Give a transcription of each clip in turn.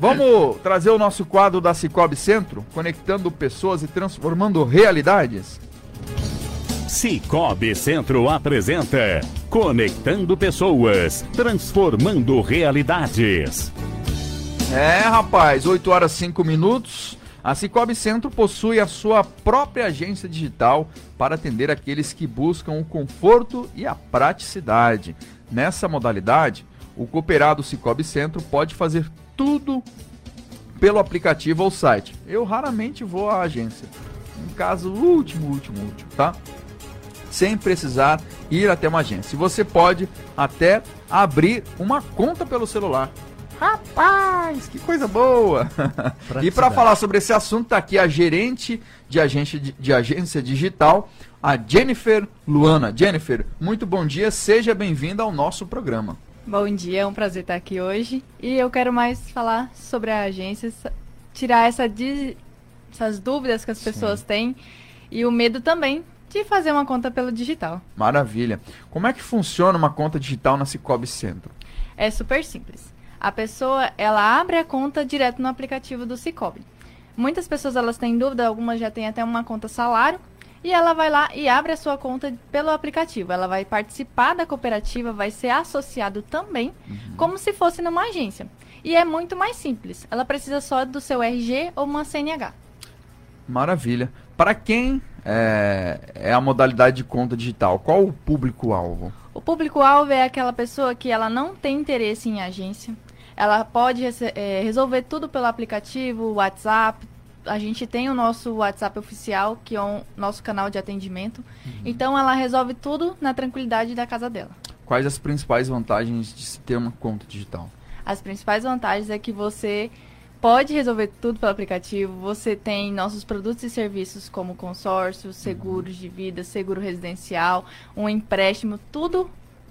Vamos trazer o nosso quadro da Cicobi Centro, conectando pessoas e transformando realidades? Cicobi Centro apresenta Conectando Pessoas, Transformando Realidades. É, rapaz, 8 horas 5 minutos. A Cicobi Centro possui a sua própria agência digital para atender aqueles que buscam o conforto e a praticidade. Nessa modalidade, o cooperado Cicobi Centro pode fazer tudo pelo aplicativo ou site. Eu raramente vou à agência. Um caso último, último, último, tá? Sem precisar ir até uma agência. Você pode até abrir uma conta pelo celular. Rapaz, que coisa boa! e para falar sobre esse assunto, tá aqui a gerente de agência, de, de agência digital, a Jennifer Luana. Jennifer, muito bom dia, seja bem-vinda ao nosso programa. Bom dia, é um prazer estar aqui hoje. E eu quero mais falar sobre a agência, tirar essa essas dúvidas que as pessoas Sim. têm e o medo também de fazer uma conta pelo digital. Maravilha. Como é que funciona uma conta digital na Cicobi Centro? É super simples a pessoa ela abre a conta direto no aplicativo do Cicobi. Muitas pessoas elas têm dúvida, algumas já têm até uma conta salário, e ela vai lá e abre a sua conta pelo aplicativo. Ela vai participar da cooperativa, vai ser associado também, uhum. como se fosse numa agência. E é muito mais simples. Ela precisa só do seu RG ou uma CNH. Maravilha. Para quem é, é, a modalidade de conta digital? Qual o público-alvo? O público-alvo é aquela pessoa que ela não tem interesse em agência, ela pode é, resolver tudo pelo aplicativo, WhatsApp. A gente tem o nosso WhatsApp oficial, que é o nosso canal de atendimento. Uhum. Então, ela resolve tudo na tranquilidade da casa dela. Quais as principais vantagens de se ter uma conta digital? As principais vantagens é que você pode resolver tudo pelo aplicativo. Você tem nossos produtos e serviços como consórcios, seguros de vida, seguro residencial, um empréstimo, tudo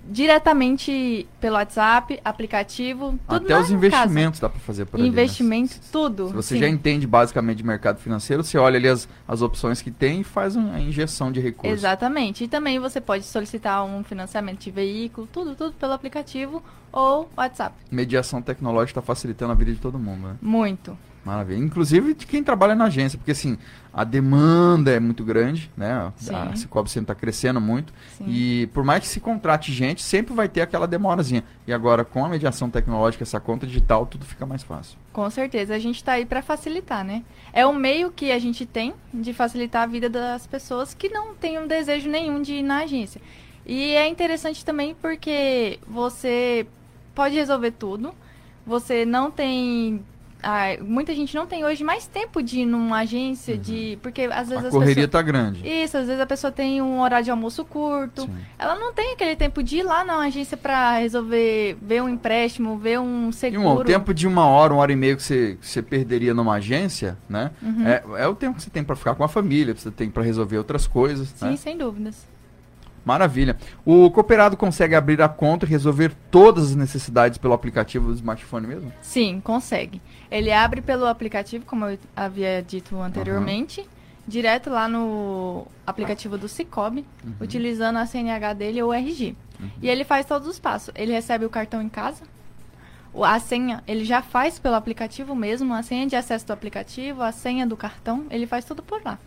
diretamente pelo WhatsApp, aplicativo, tudo Até os investimentos casa. dá para fazer por Investimento, ali, né? tudo. Se você sim. já entende basicamente de mercado financeiro, você olha ali as, as opções que tem e faz uma injeção de recursos. Exatamente. E também você pode solicitar um financiamento de veículo, tudo, tudo pelo aplicativo ou WhatsApp. Mediação tecnológica está facilitando a vida de todo mundo, né? Muito. Maravilha. Inclusive de quem trabalha na agência, porque assim, a demanda é muito grande, né? Sim. A Cicobi sempre está crescendo muito. Sim. E por mais que se contrate gente, sempre vai ter aquela demorazinha. E agora, com a mediação tecnológica, essa conta digital, tudo fica mais fácil. Com certeza, a gente está aí para facilitar, né? É um meio que a gente tem de facilitar a vida das pessoas que não têm um desejo nenhum de ir na agência. E é interessante também porque você pode resolver tudo. Você não tem ah, muita gente não tem hoje mais tempo de ir numa agência uhum. de porque às vezes a correria está grande isso às vezes a pessoa tem um horário de almoço curto Sim. ela não tem aquele tempo de ir lá na agência para resolver ver um empréstimo ver um seguro e um, o tempo de uma hora uma hora e meia que você, que você perderia numa agência né uhum. é, é o tempo que você tem para ficar com a família você tem para resolver outras coisas Sim né? sem dúvidas Maravilha. O cooperado consegue abrir a conta e resolver todas as necessidades pelo aplicativo do smartphone mesmo? Sim, consegue. Ele abre pelo aplicativo, como eu havia dito anteriormente, uhum. direto lá no aplicativo do Cicobi, uhum. utilizando a CNH dele ou o RG. Uhum. E ele faz todos os passos. Ele recebe o cartão em casa, a senha ele já faz pelo aplicativo mesmo, a senha de acesso do aplicativo, a senha do cartão, ele faz tudo por lá.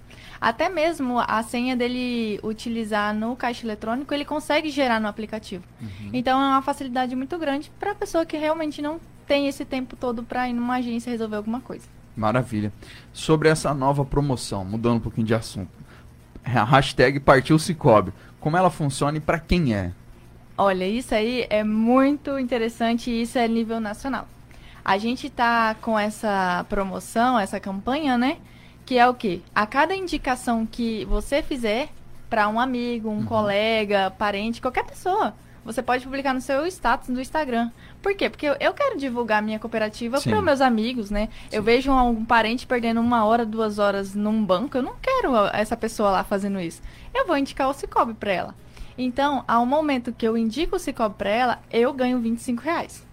Até mesmo a senha dele utilizar no caixa eletrônico, ele consegue gerar no aplicativo. Uhum. Então é uma facilidade muito grande para a pessoa que realmente não tem esse tempo todo para ir numa agência resolver alguma coisa. Maravilha. Sobre essa nova promoção, mudando um pouquinho de assunto. A hashtag Partiu Cicobi. Como ela funciona e para quem é? Olha, isso aí é muito interessante e isso é nível nacional. A gente está com essa promoção, essa campanha, né? Que é o quê? A cada indicação que você fizer para um amigo, um uhum. colega, parente, qualquer pessoa, você pode publicar no seu status do Instagram. Por quê? Porque eu, quero divulgar minha cooperativa para meus amigos, né? Sim. Eu vejo um, parente perdendo uma hora, duas horas num banco, eu não quero essa pessoa lá fazendo isso. Eu vou indicar o Cicobi para ela. Então, ao momento que eu indico o Cicobi para ela, eu ganho 25 reais.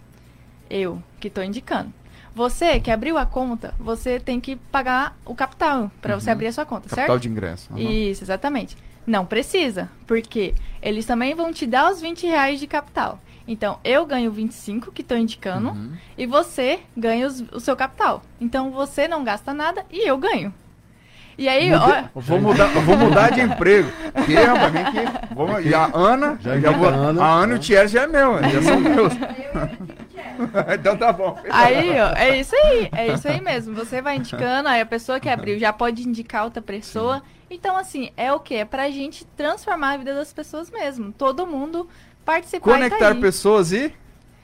Eu, que estou indicando. Você que abriu a conta, você tem que pagar o capital para uhum. você abrir a sua conta, capital certo? Capital de ingresso. Uhum. Isso, exatamente. Não precisa, porque eles também vão te dar os 20 reais de capital. Então, eu ganho 25 que estou indicando Uhum. e você ganha os- o seu capital. Então, você não gasta nada e eu ganho. E aí, olha, eu vou mudar, vou mudar de emprego. Que, rapaz, vem aqui. Vamos- e a Ana, Já já vou- a Ana. a Ana e o Thierry já é meu, já são meus. então tá bom. Aí, ó, é isso aí, é isso aí mesmo. Você vai indicando, aí a pessoa que abriu já pode indicar outra pessoa. Então, assim, é o quê? É pra gente transformar a vida das pessoas mesmo. Todo mundo participar tá Conectar aí. pessoas e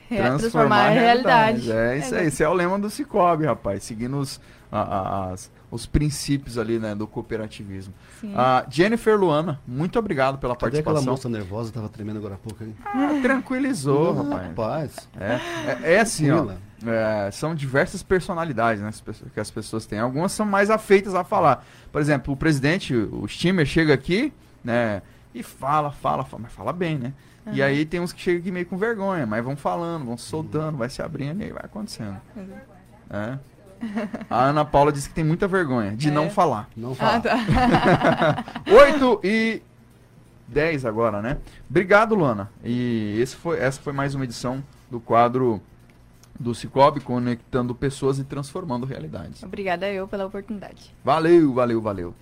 Re- transformar a realidade. É isso aí, esse é o lema do Cicobi, rapaz, seguindo os, a- a- as- os princípios ali, né, do cooperativismo. Sim. Ah, Jennifer Luana, muito obrigado pela Cadê aquela participação. moça nervosa tava tremendo agora há pouco aí? Ah, tranquilizou, rapaz. Rapaz. É, é, é assim, ó. É, são diversas personalidades né, que as pessoas têm. Algumas são mais afeitas a falar. Por exemplo, o presidente, o Steamer, chega aqui, né? E fala, fala, fala, mas fala bem, né? E aí tem uns que chegam aqui meio com vergonha, mas vão falando, vão soltando, vai se abrindo e aí vai acontecendo. É. A Ana Paula disse que tem muita vergonha de É. não falar. Não Ah, fala. tá. 8 e 10 agora, né? Obrigado, Luana. E esse foi, essa foi mais uma edição do quadro do Cicobi, conectando pessoas e transformando realidades. Obrigada eu pela oportunidade. Valeu, valeu, valeu.